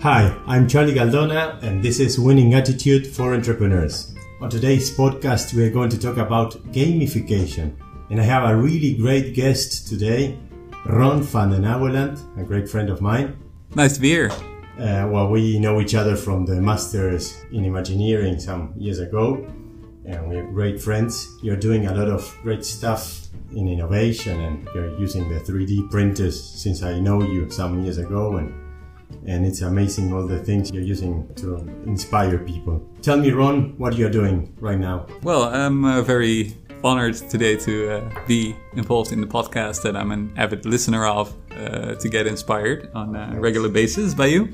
Hi, I'm Charlie Galdona, and this is Winning Attitude for Entrepreneurs. On today's podcast, we are going to talk about gamification. And I have a really great guest today, Ron van den Ouweland, a great friend of mine. Nice to be here. Uh, well, we know each other from the Masters in Imagineering some years ago, and we're great friends. You're doing a lot of great stuff in innovation, and you're using the 3D printers since I know you some years ago, and and it's amazing all the things you're using to inspire people. Tell me, Ron, what you're doing right now. Well, I'm uh, very honored today to uh, be involved in the podcast that I'm an avid listener of uh, to get inspired on a regular basis by you.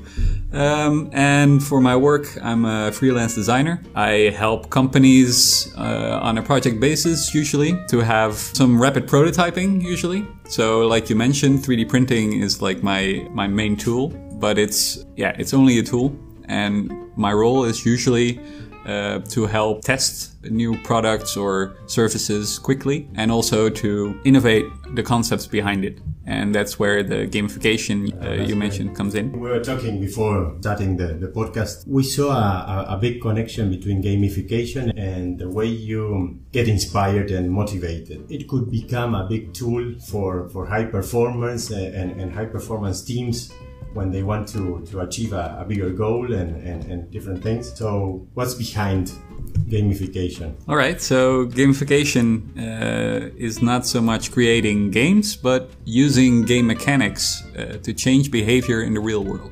Um, and for my work, I'm a freelance designer. I help companies uh, on a project basis, usually, to have some rapid prototyping, usually. So, like you mentioned, 3D printing is like my, my main tool, but it's, yeah, it's only a tool. And my role is usually uh, to help test new products or services quickly and also to innovate the concepts behind it. And that's where the gamification uh, you mentioned great. comes in. We were talking before starting the, the podcast. We saw a, a, a big connection between gamification and the way you get inspired and motivated. It could become a big tool for, for high performance and, and, and high performance teams when they want to, to achieve a, a bigger goal and, and, and different things. So, what's behind gamification? All right, so gamification uh, is not so much creating games, but using game mechanics uh, to change behavior in the real world.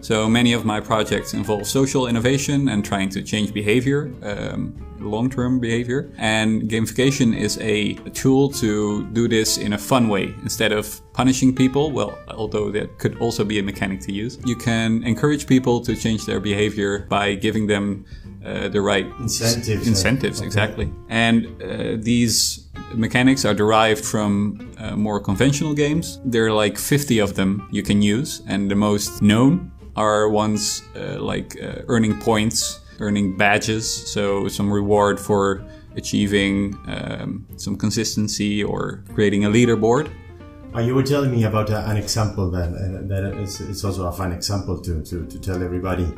So many of my projects involve social innovation and trying to change behavior, um, long term behavior. And gamification is a, a, tool to do this in a fun way instead of punishing people. Well, although that could also be a mechanic to use, you can encourage people to change their behavior by giving them uh, the right incentives. Incentives, okay. exactly. And uh, these mechanics are derived from uh, more conventional games. There are like 50 of them you can use, and the most known are ones uh, like uh, earning points, earning badges, so some reward for achieving um, some consistency or creating a leaderboard. Uh, you were telling me about an example that, that is, is also a fun example to, to, to tell everybody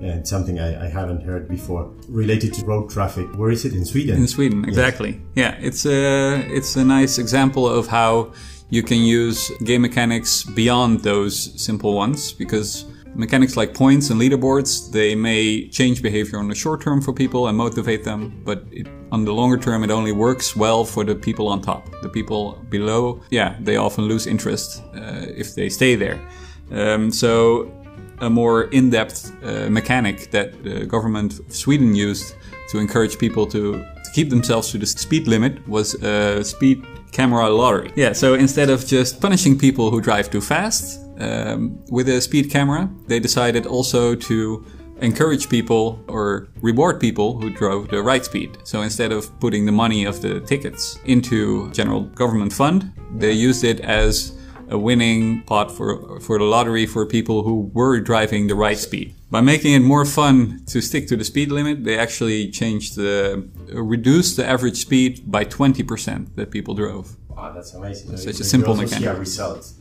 and something I, I, haven't heard before related to road traffic. Where is it in Sweden? In Sweden, exactly. Yes. Yeah, it's a it's a nice example of how you can use game mechanics beyond those simple ones because mechanics like points and leaderboards they may change behavior on the short term for people and motivate them, but it, on the longer term it only works well for the people on top. The people below, yeah, they often lose interest uh, if they stay there. Um, so a more in-depth uh, mechanic that the government of Sweden used to encourage people to, to keep themselves to the speed limit was a speed camera lottery. Yeah, so instead of just punishing people who drive too fast um, with a speed camera, they decided also to encourage people or reward people who drove the right speed. So instead of putting the money of the tickets into general government fund, they used it as a winning pot for, for the lottery for people who were driving the right speed. By making it more fun to stick to the speed limit, they actually changed the, reduced the average speed by 20% that people drove. Wow, that's amazing. such a simple mechanic.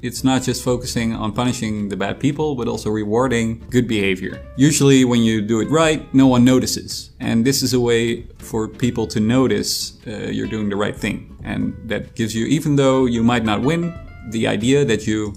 It's not just focusing on punishing the bad people, but also rewarding good behavior. Usually, when you do it right, no one notices. And this is a way for people to notice uh, you're doing the right thing. And that gives you, even though you might not win, the idea that you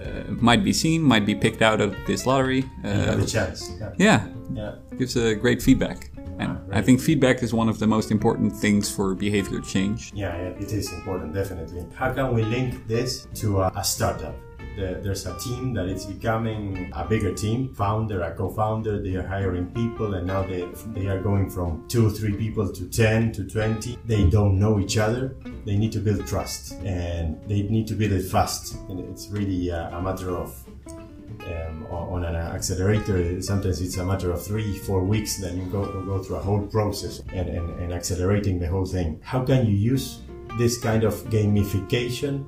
uh, might be seen, might be picked out of this lottery. Uh, have a chance. Yeah. yeah. yeah. Gives a great feedback. And ah, I think feedback is one of the most important things for behavior change. Yeah, yeah, it is important, definitely. How can we link this to a, a startup? the, there's a team that is becoming a bigger team. Founder, a co-founder, they are hiring people, and now they they are going from two or three people to ten to twenty. They don't know each other. They need to build trust, and they need to build it fast. And it's really a, a matter of um, on an accelerator, sometimes it's a matter of three, four weeks that you go, go through a whole process and, and, and accelerating the whole thing. How can you use this kind of gamification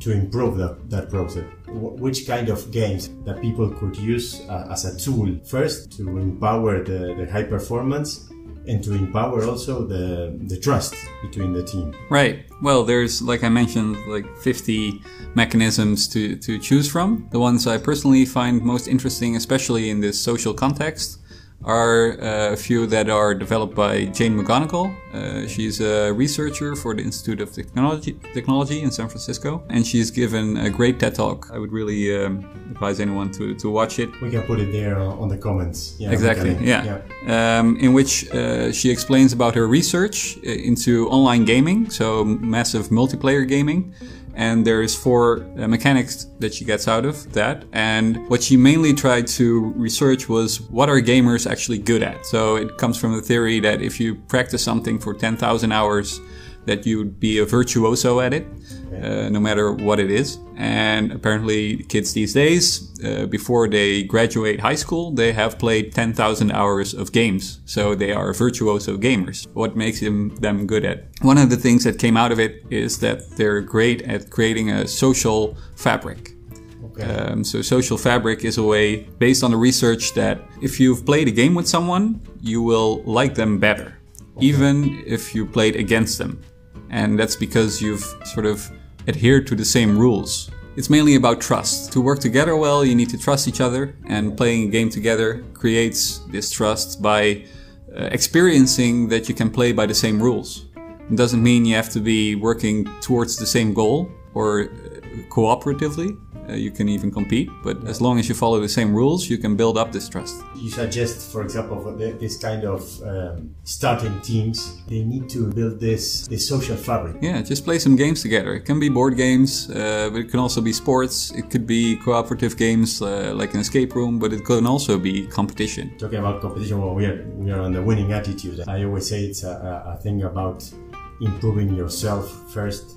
to improve that, that process? Which kind of games that people could use uh, as a tool first to empower the, the high performance and to empower also the the trust between the team. Right. Well, there's like I mentioned, like 50 mechanisms to to choose from. The ones I personally find most interesting, especially in this social context, are uh, a few that are developed by Jane McGonigal. Uh, she's a researcher for the Institute of Technology, Technology in San Francisco, and she's given a great TED talk. I would really um, advise anyone to, to watch it. We can put it there on the comments. Yeah, exactly. Yeah. yeah. Um, in which uh, she explains about her research into online gaming, so massive multiplayer gaming and there's four uh, mechanics that she gets out of that. And what she mainly tried to research was what are gamers actually good at? So it comes from the theory that if you practice something for 10,000 hours, that you'd be a virtuoso at it, uh, no matter what it is. And apparently, kids these days, uh, before they graduate high school, they have played 10,000 hours of games. So they are virtuoso gamers. What makes them, them good at? One of the things that came out of it is that they're great at creating a social fabric. Um, so social fabric is a way based on the research that if you've played a game with someone, you will like them better, okay. even if you played against them and that's because you've sort of adhered to the same rules. It's mainly about trust. To work together well, you need to trust each other, and playing a game together creates this trust by uh, experiencing that you can play by the same rules. It doesn't mean you have to be working towards the same goal or uh, cooperatively, uh, you can even compete. But as long as you follow the same rules, you can build up this trust. You suggest, for example, for this kind of um, starting teams, they need to build this this social fabric. Yeah, just play some games together. It can be board games, uh, but it can also be sports. It could be cooperative games uh, like an escape room, but it can also be competition. Talking about competition, well, we are we are on the winning attitude. I always say it's a, a thing about improving yourself first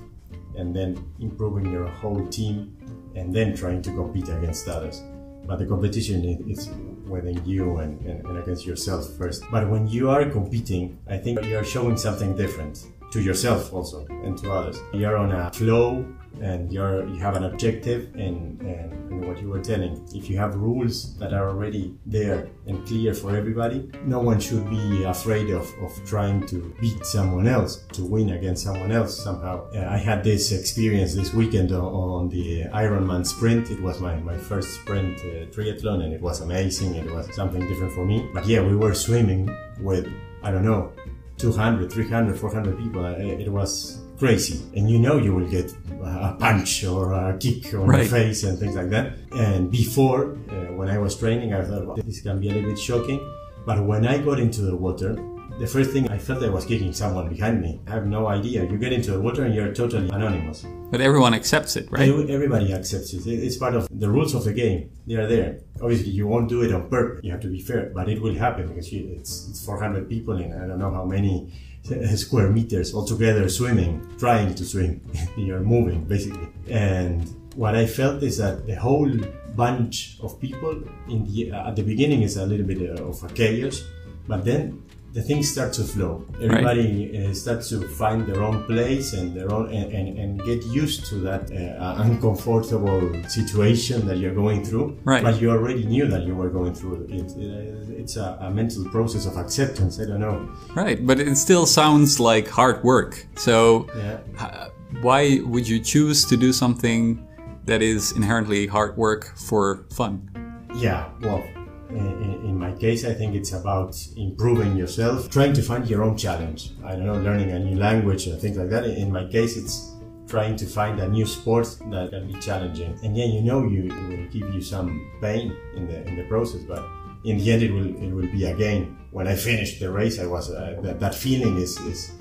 and then improving your whole team and then trying to compete against others. But the competition is within you and, and, and, against yourself first. But when you are competing, I think you're showing something different to yourself also and to others. You're on a flow and you're you have an objective and, and, and, what you were telling. If you have rules that are already there and clear for everybody no one should be afraid of, of trying to beat someone else to win against someone else somehow. Uh, i had this experience this weekend on, on, the ironman sprint. It was my, my first sprint uh, triathlon and it was amazing. It was something different for me. But yeah we were swimming with i don't know 200 300 400 people. It was crazy and you know you will get a punch or a kick on right. the face and things like that and before uh, when i was training i thought well, this can be a little bit shocking but when i got into the water the first thing I felt I was kicking someone behind me. I have no idea. You get into the water and you're totally anonymous. But everyone accepts it, right? Everybody accepts it. It's part of the rules of the game. They are there. Obviously, you won't do it on purpose. You have to be fair, but it will happen because it's it's 400 people and I don't know how many Uh, square meters altogether swimming, trying to swim. You're moving basically. And what I felt is that the whole bunch of people in the uh, at the beginning is a little bit uh, of a chaos, but then the things start to flow. Everybody right. uh, starts to find their own place and their own and, and, and get used to that uh, uncomfortable situation that you're going through. Right. But you already knew that you were going through it. it it's a, a, mental process of acceptance. I don't know. Right, but it still sounds like hard work. So, yeah. uh, why would you choose to do something that is inherently hard work for fun? Yeah, well, in, in, my case, I think it's about improving yourself, trying to find your own challenge. I don't know, learning a new language or things like that. In my case, it's trying to find a new sport that can be challenging. And yeah, you know, you, it will give you some pain in the in the process, but in the end, it will it will be a gain. When I finished the race, I was uh, that, that feeling is is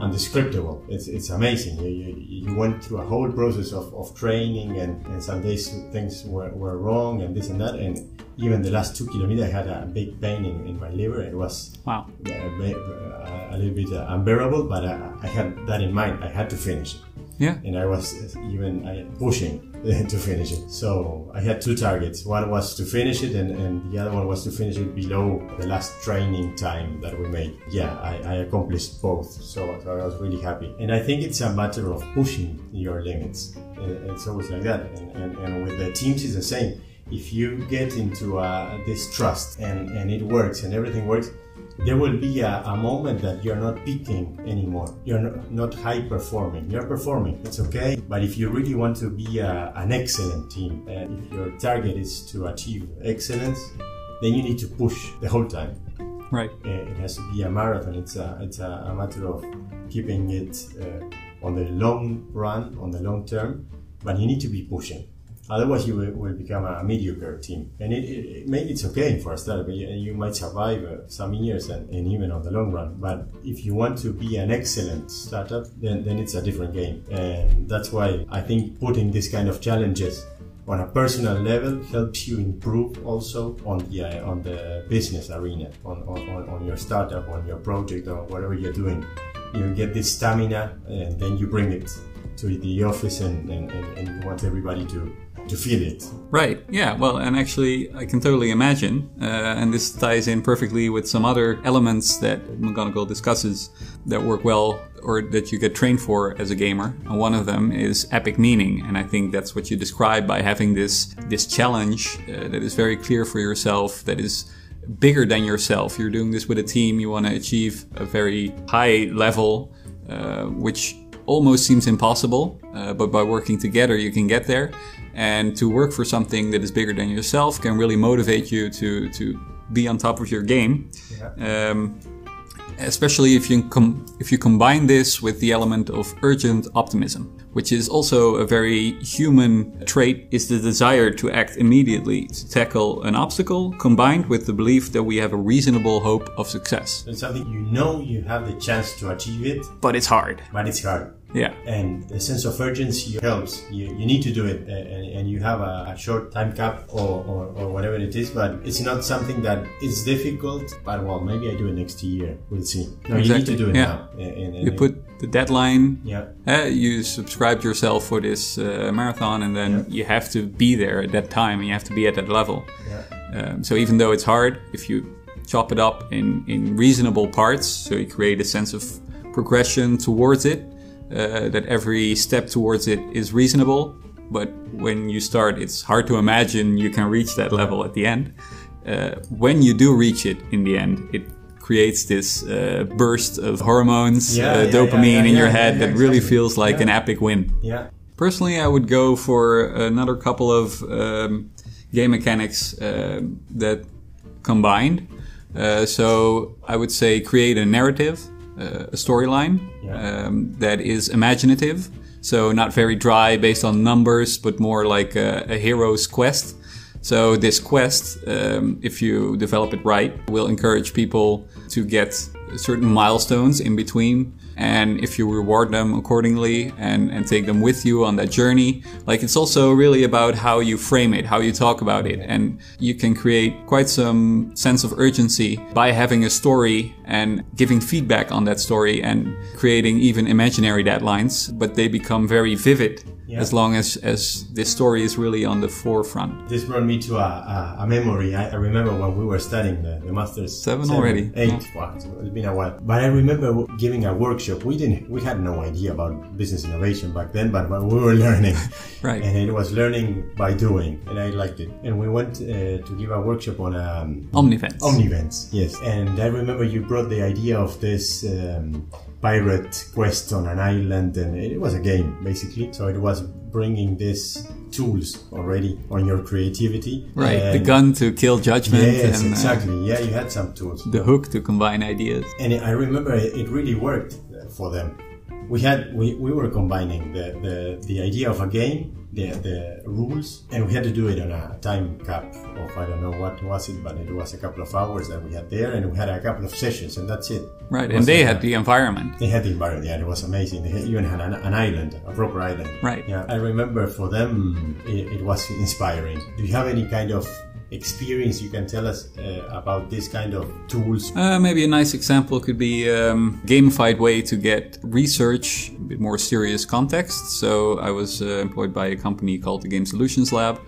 undescribable. It's, it's amazing. You, you, you, went through a whole process of, of training and, and some days things were, were wrong and this and that. And even the last two kilometers, I had a big pain in, in my liver. It was wow. a, a, a little bit unbearable, but I, I, had that in mind. I had to finish it. Yeah. And I was even pushing to finish it. So I had two targets. One was to finish it, and, and the other one was to finish it below the last training time that we made. Yeah, I, I accomplished both. So, so, I was really happy. And I think it's a matter of pushing your limits. It's always like that. And, and, and with the teams, it's the same. If you get into uh, this trust and, and it works and everything works, there will be a, a moment that you're not peaking anymore. You're not, not high performing. You're performing. It's okay. But if you really want to be a, an excellent team, and if your target is to achieve excellence, then you need to push the whole time. Right. Uh, It has to be a marathon. It's a, it's a, a matter of keeping it uh, on the long run, on the long term, but you need to be pushing. Otherwise, you will, will become a mediocre team. And it, it, it- maybe it's okay for a startup, but you, you might survive uh, some years and, and even on the long run. But if you want to be an excellent startup, then, then it's a different game. And that's why I think putting this kind of challenges on a personal level helps you improve also on the uh, on the business arena on, on, on- on your startup on your project or whatever you're doing you get this stamina and then you bring it to the office and, and, and, and you want everybody to to feel it Right. Yeah. Well, and actually, I can totally imagine, uh, and this ties in perfectly with some other elements that McGonigal discusses that work well or that you get trained for as a gamer. And one of them is epic meaning, and I think that's what you describe by having this this challenge uh, that is very clear for yourself, that is bigger than yourself. You're doing this with a team. You want to achieve a very high level, uh, which almost seems impossible, uh, but by working together, you can get there. And to work for something that is bigger than yourself can really motivate you to to be on top of your game. Um, especially if you com- if you combine this with the element of urgent optimism, which is also a very human trait, is the desire to act immediately to tackle an obstacle, combined with the belief that we have a reasonable hope of success. it's something you know you have the chance to achieve it But it's hard. but it's hard Yeah. and the sense of urgency helps. You, you need to do it and, and you have a, a short time cap or, or, or whatever it is but it's not something that is difficult but well maybe i do it next year. We'll see. No you need to do it yeah. now. And- and- You put the deadline. yeah. Uh, you subscribed yourself for this uh, marathon, and then you have to be there at that time, and you have to be at that level. yeah. Um, so even though it's hard, if you chop it up in, in reasonable parts, so you create a sense of progression towards it, uh, that every step towards it is reasonable. But when you start, it's hard to imagine you can reach that level at the end. Uh, when you do reach it in the end, it creates this uh, burst of hormones, Yeah, uh, yeah, dopamine yeah, in your head that really exactly. feels like an epic win. yeah Personally, I would go for another couple of um, game mechanics um that combined. Uh, so I would say create a narrative, uh, a storyline Yeah. um, that is imaginative. So not very dry, based on numbers, but more like a, a hero's quest. So this quest, um, if you develop it right, will encourage people to get certain milestones in between. And if you reward them accordingly and, and take them with you on that journey, like it's also really about how you frame it, how you talk about it. And you can create quite some sense of urgency by having a story and giving feedback on that story and creating even imaginary deadlines, but they become very vivid Yeah. as long as, as this story is really on the forefront. This brought me to a, a, a memory. I, I remember when we were studying the, the masters. Seven already. Eight. Wow, it's it's been a while. But I remember giving a workshop. We didn't. We had no idea about business innovation back then, but, but we were learning. Right. And it was learning by doing, and I liked it. And we went uh, to give a workshop on um, Omnivents. Omnivents, yes. And I remember you brought the idea of this um, pirate quest on an island, and it was a game basically. So it was bringing these tools already on your creativity. Right, the gun to kill judgment Yes, and uh, exactly. Yeah, you had some tools. the hook to combine ideas. And I remember it it really worked for them. We had we, we were combining the, the, the idea of a game, the the rules, and we had to do it on a time cap of I don't know what was it, but it was a couple of hours that we had there, and we had a couple of sessions, and that's it. Right, It and they a- had the environment. they had the environment, yeah, it was amazing. They even had an, an island, a proper island. Right. Yeah, I remember for them it, it was inspiring. Do you have any kind of experience you can tell us uh, about this kind of tools? Uh, maybe a nice example could be um, gamified way to get research, a bit more serious context. So I was uh, employed by a company called the Game Solutions Lab.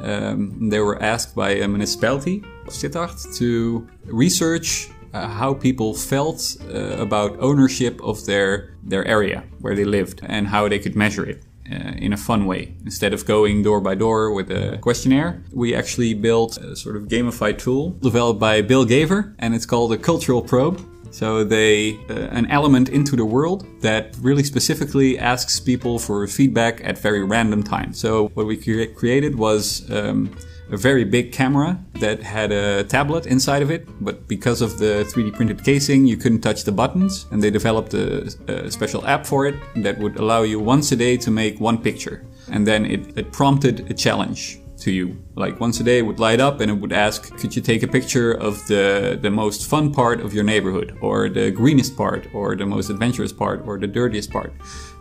Um, they were asked by a municipality, of Sittard, to research uh, how people felt uh, about ownership of their their area where they lived and how they could measure it. Uh, in a fun way. Instead of going door by door with a questionnaire, we actually built a sort of gamified tool developed by Bill Gaver, and it's called a cultural probe. So they uh, an element into the world that really specifically asks people for feedback at very random times. So what we cre- created was um, a very big camera that had a tablet inside of it, but because of the 3D printed casing, you couldn't touch the buttons, and they developed a, a special app for it that would allow you once a day to make one picture. And then it, it prompted a challenge to you. Like once a day it would light up and it would ask, could you take a picture of the, the most fun part of your neighborhood or the greenest part or the most adventurous part or the dirtiest part?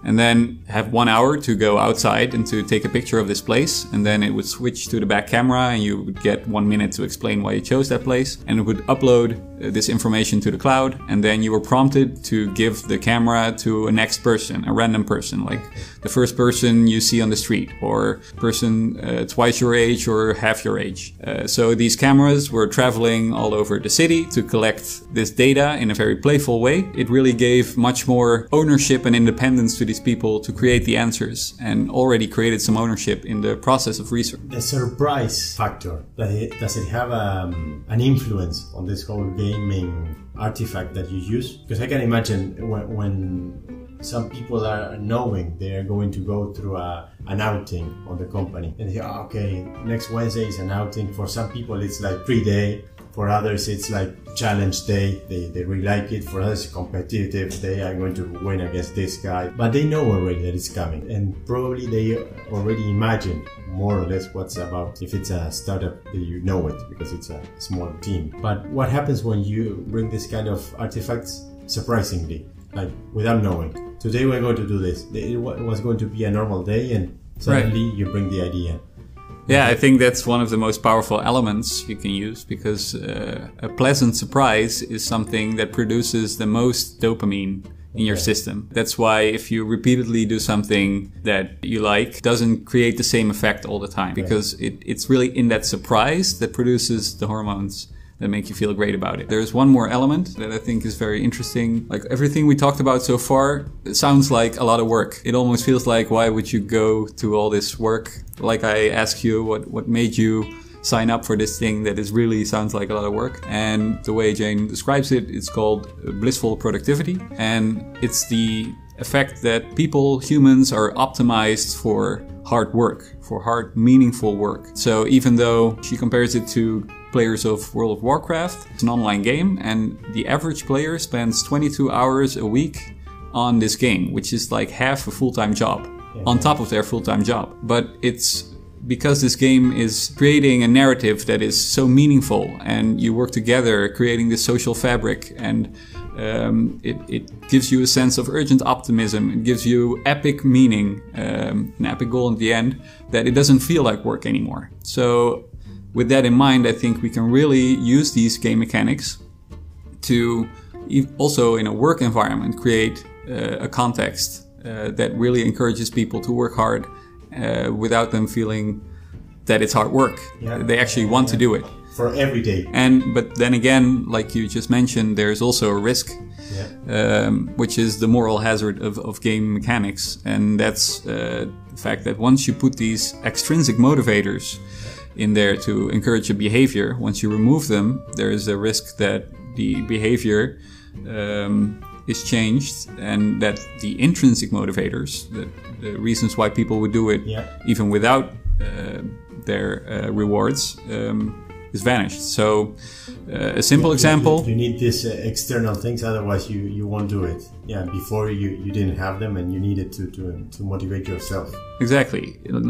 And then have one hour to go outside and to take a picture of this place. And then it would switch to the back camera and you would get one minute to explain why you chose that place. And it would upload uh, this information to the cloud. And then you were prompted to give the camera to a next person, a random person, like the first person you see on the street or person uh, twice your age or half your age. Uh, so these cameras were traveling all over the city to collect this data in a very playful way. It really gave much more ownership and independence to these people to create the answers and already created some ownership in the process of research. The surprise factor, does it, does it have um, an influence on this whole gaming artifact that you use? Because I can imagine when, when some people are knowing they are going to go through a, an outing on the company. And they oh, okay next wednesday is an outing. For some people it's like free day for others it's like challenge day. They, they really like it. For others competitive. Day i'm going to win against this guy. But they know already that it's coming. And probably they already imagine more or less what's about if it's a startup you know it because it's a small team. But what happens when you bring this kind of artifacts? Surprisingly like without knowing today we're going to do this. It was going to be a normal day, and suddenly right. you bring the idea. Yeah, I think that's one of the most powerful elements you can use because uh, a pleasant surprise is something that produces the most dopamine in your system. That's why if you repeatedly do something that you like, doesn't create the same effect all the time because it, it's really in that surprise that produces the hormones that make you feel great about it. There's one more element that I think is very interesting. Like everything we talked about so far, sounds like a lot of work. It almost feels like why would you go to all this work? Like I ask you what what made you sign up for this thing that is really sounds like a lot of work. And the way Jane describes it, it's called blissful productivity. And it's the effect that people, humans, are optimized for hard work, for hard, meaningful work. So even though she compares it to players of World of Warcraft. It's an online game, and the average player spends 22 hours a week on this game, which is like half a full time job on top of their full time job. But it's because this game is creating a narrative that is so meaningful, and you work together creating this social fabric, and um, it, it, gives you a sense of urgent optimism. It gives you epic meaning, um, an epic goal at the end, that it doesn't feel like work anymore. So with that in mind, I think we can really use these game mechanics to also in a work environment create uh, a context uh, that really encourages people to work hard uh, without them feeling that it's hard work. Yeah. They actually want yeah. to do it for every day. And but then again, like you just mentioned, there's also a risk, yeah. um, which is the moral hazard of, of game mechanics, and that's uh, the fact that once you put these extrinsic motivators in there to encourage a behavior. Once you remove them, there is a risk that the behavior um, is changed and that the intrinsic motivators, the, the reasons why people would do it yeah. even without uh, their uh, rewards, um, is vanished. So, uh, a simple you, example. You, you need these uh, external things, otherwise you, you won't do it. Yeah, before you, you didn't have them and you needed to, to, to motivate yourself. Exactly.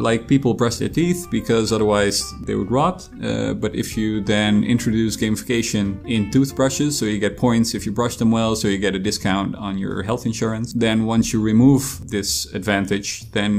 Like people brush their teeth because otherwise they would rot. Uh, but if you then introduce gamification in toothbrushes, so you get points if you brush them well, so you get a discount on your health insurance, then once you remove this advantage, then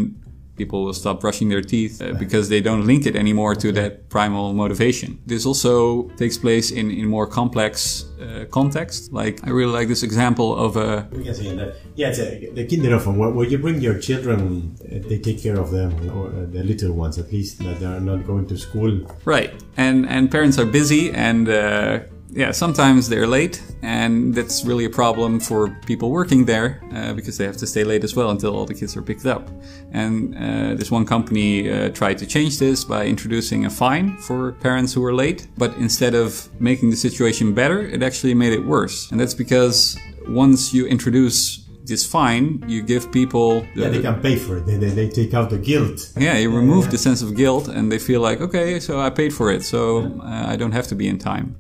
people will stop brushing their teeth uh, because they don't link it anymore to that primal motivation. This also takes place in, in more complex uh, context. Like, I really like this example of a. We can see that. Yeah, it's a, the kinderhofen, where, where you bring your children, uh, they take care of them, or uh, the little ones at least, that they are not going to school. Right. And, and parents are busy and uh, yeah, sometimes they're late, and that's really a problem for people working there uh, because they have to stay late as well until all the kids are picked up. And uh, this one company uh, tried to change this by introducing a fine for parents who were late, but instead of making the situation better, it actually made it worse. And that's because once you introduce this fine, you give people. The, yeah, they can pay for it. They, they, they take out the guilt. Yeah, you remove yeah. the sense of guilt, and they feel like, okay, so I paid for it, so uh, I don't have to be in time.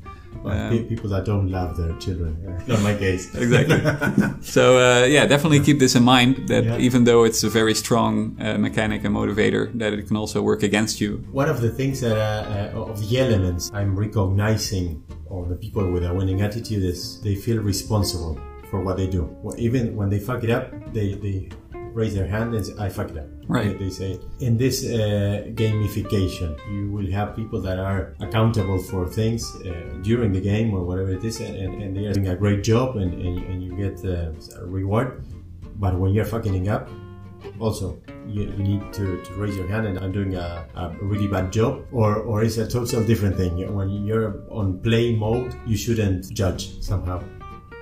Well, um, people that don't love their children. Not my case. exactly. so uh, yeah, definitely keep this in mind. That yeah. even though it's a very strong uh, mechanic and motivator, that it can also work against you. One of the things that uh, uh of the elements I'm recognizing of the people with a winning attitude is they feel responsible for what they do. Even when they fuck it up, they, they raise their hand and say, I fucked up. Right. They, say, in this uh, gamification, you will have people that are accountable for things uh, during the game or whatever it is, and, and, they are doing a great job and, and, and you get uh, a reward. But when you're fucking up, also you, you need to, to, raise your hand and I'm doing a, a, really bad job or, or it's a total different thing when you're on play mode you shouldn't judge somehow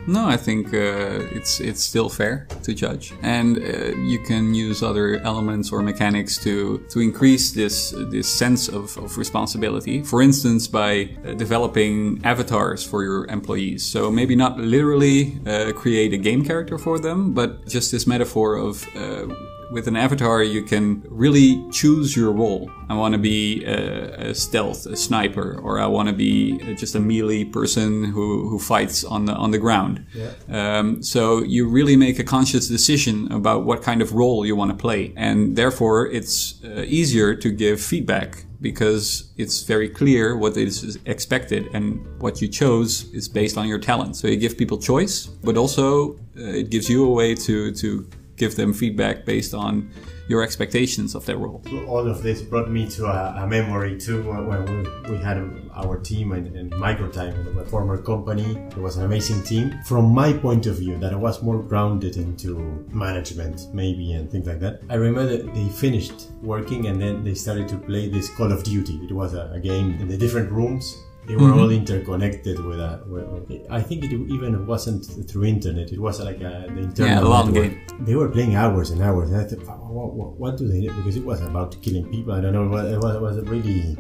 no, I think uh, it's it's still fair to judge, and uh, you can use other elements or mechanics to to increase this this sense of, of responsibility. For instance, by uh, developing avatars for your employees. So maybe not literally uh, create a game character for them, but just this metaphor of uh, with an avatar, you can really choose your role. I want to be a, a, stealth, a sniper, or I want to be just a melee person who, who fights on the on the ground. Yeah. Um, so you really make a conscious decision about what kind of role you want to play, and therefore it's uh, easier to give feedback because it's very clear what is expected and what you chose is based on your talent. So you give people choice, but also uh, it gives you a way to to give them feedback based on your expectations of their role. All of this brought me to a, a memory too when we, we had our team in, in Microtime, a former company. It was an amazing team. From my point of view, that I was more grounded into management, maybe, and things like that. I remember that they finished working and then they started to play this Call of Duty. It was a, a game in the different rooms they were mm-hmm. all interconnected with a. With, I think it even wasn't through internet. It was like a, the internal. Yeah, LAN game. They were playing hours and hours. And I thought, what, what, what, do they do? Because it was about killing people. I don't know. It was, it was really.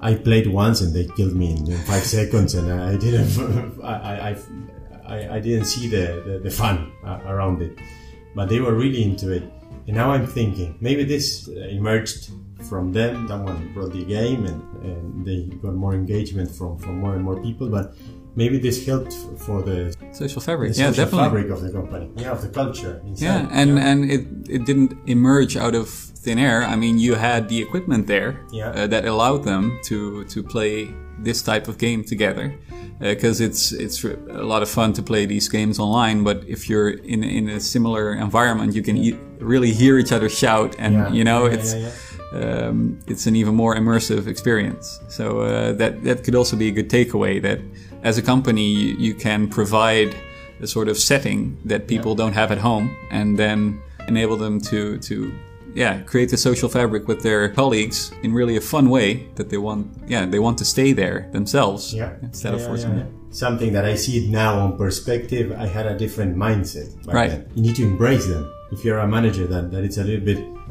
I played once and they killed me in five seconds, and I didn't. I, I, I, didn't see the, the, the fun uh, around it, but they were really into it. And now I'm thinking maybe this emerged from them. Someone brought the game and, and they got more engagement from, from more and more people. But maybe this helped for the social fabric. The yeah, social definitely. fabric of the company. Yeah, of the culture. Inside. Yeah, and yeah. and it it didn't emerge out of thin air. I mean, you had the equipment there yeah. uh, that allowed them to to play this type of game together because uh, it's it's a lot of fun to play these games online. But if you're in in a similar environment, you can e- really hear each other shout, and yeah. you know it's um, it's an even more immersive experience. So uh, that that could also be a good takeaway that as a company you, you can provide a sort of setting that people yeah. don't have at home, and then enable them to to yeah create the social fabric with their colleagues in really a fun way that they want yeah they want to stay there themselves yeah. instead yeah, of forcing them. Something that I see it now on perspective, I had a different mindset. right. Then. You need to embrace them. If you're a manager, that, that it's a little bit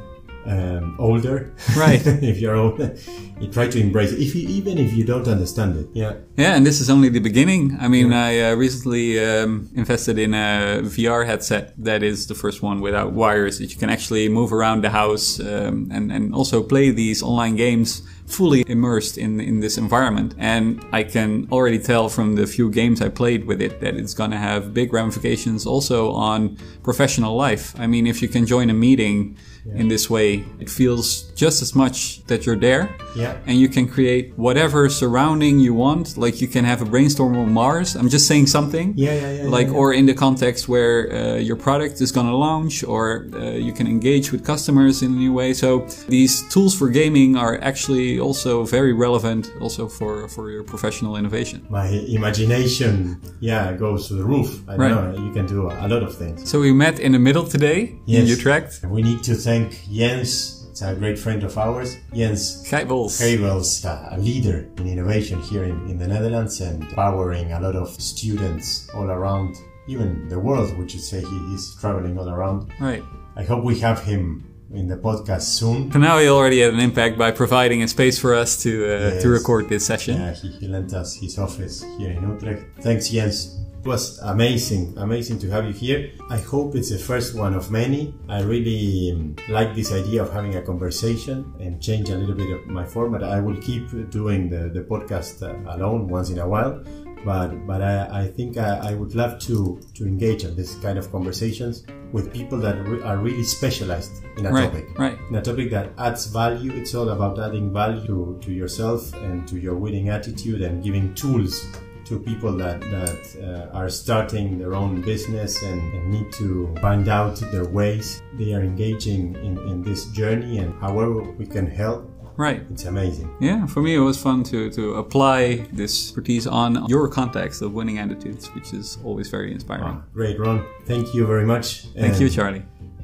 um, older, right? if you're older, you try to embrace it, if you, even if you don't understand it. Yeah, yeah, and this is only the beginning. I mean, yeah. I uh, recently um, invested in a VR headset that is the first one without wires that you can actually move around the house um, and and also play these online games fully immersed in in this environment. And I can already tell from the few games I played with it that it's going to have big ramifications also on professional life. I mean, if you can join a meeting yeah. in this way. It feels just as much that you're there. Yeah. And you can create whatever surrounding you want. Like you can have a brainstorm on Mars. I'm just saying something. Yeah, yeah, yeah. Like, yeah, or in the context where uh, your product is going to launch or uh, you can engage with customers in a new way. So these tools for gaming are actually also very relevant also for, for your professional innovation. My imagination, yeah, goes to the roof. I right. know you can do a lot of things. So we met in the middle today yes. in Utrecht. We need to thank Jens It's a great friend of ours, Jens Geibels. Geibels, a leader in innovation here in, in the Netherlands and powering a lot of students all around, even the world, we should say. He is traveling all around. Right. I hope we have him in the podcast soon. For now, he already had an impact by providing a space for us to uh, Yes. to record this session. Yeah, he, he lent us his office here in Utrecht. Thanks, Jens. It was amazing, amazing to have you here. I hope it's the first one of many. I really um, like this idea of having a conversation and change a little bit of my format. I will keep doing the, the podcast uh, alone once in a while, but but I, I think I, I would love to to engage in this kind of conversations with people that re- are really specialized in a Right, topic right. in a topic that adds value. It's all about adding value to, to yourself and to your winning attitude and giving tools to people that, that uh, are starting their own business and, and need to find out their ways. They are engaging in, in this journey and however we can help, Right. it's amazing. Yeah, for me it was fun to, to apply this expertise on your context of winning attitudes, which is always very inspiring. Ah, great, Ron. Thank you very much. Thank And, you, Charlie.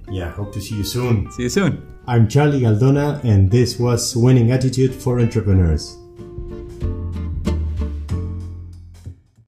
Yeah, hope to see you soon. See you soon. I'm Charlie Galdona and this was Winning Attitude for Entrepreneurs.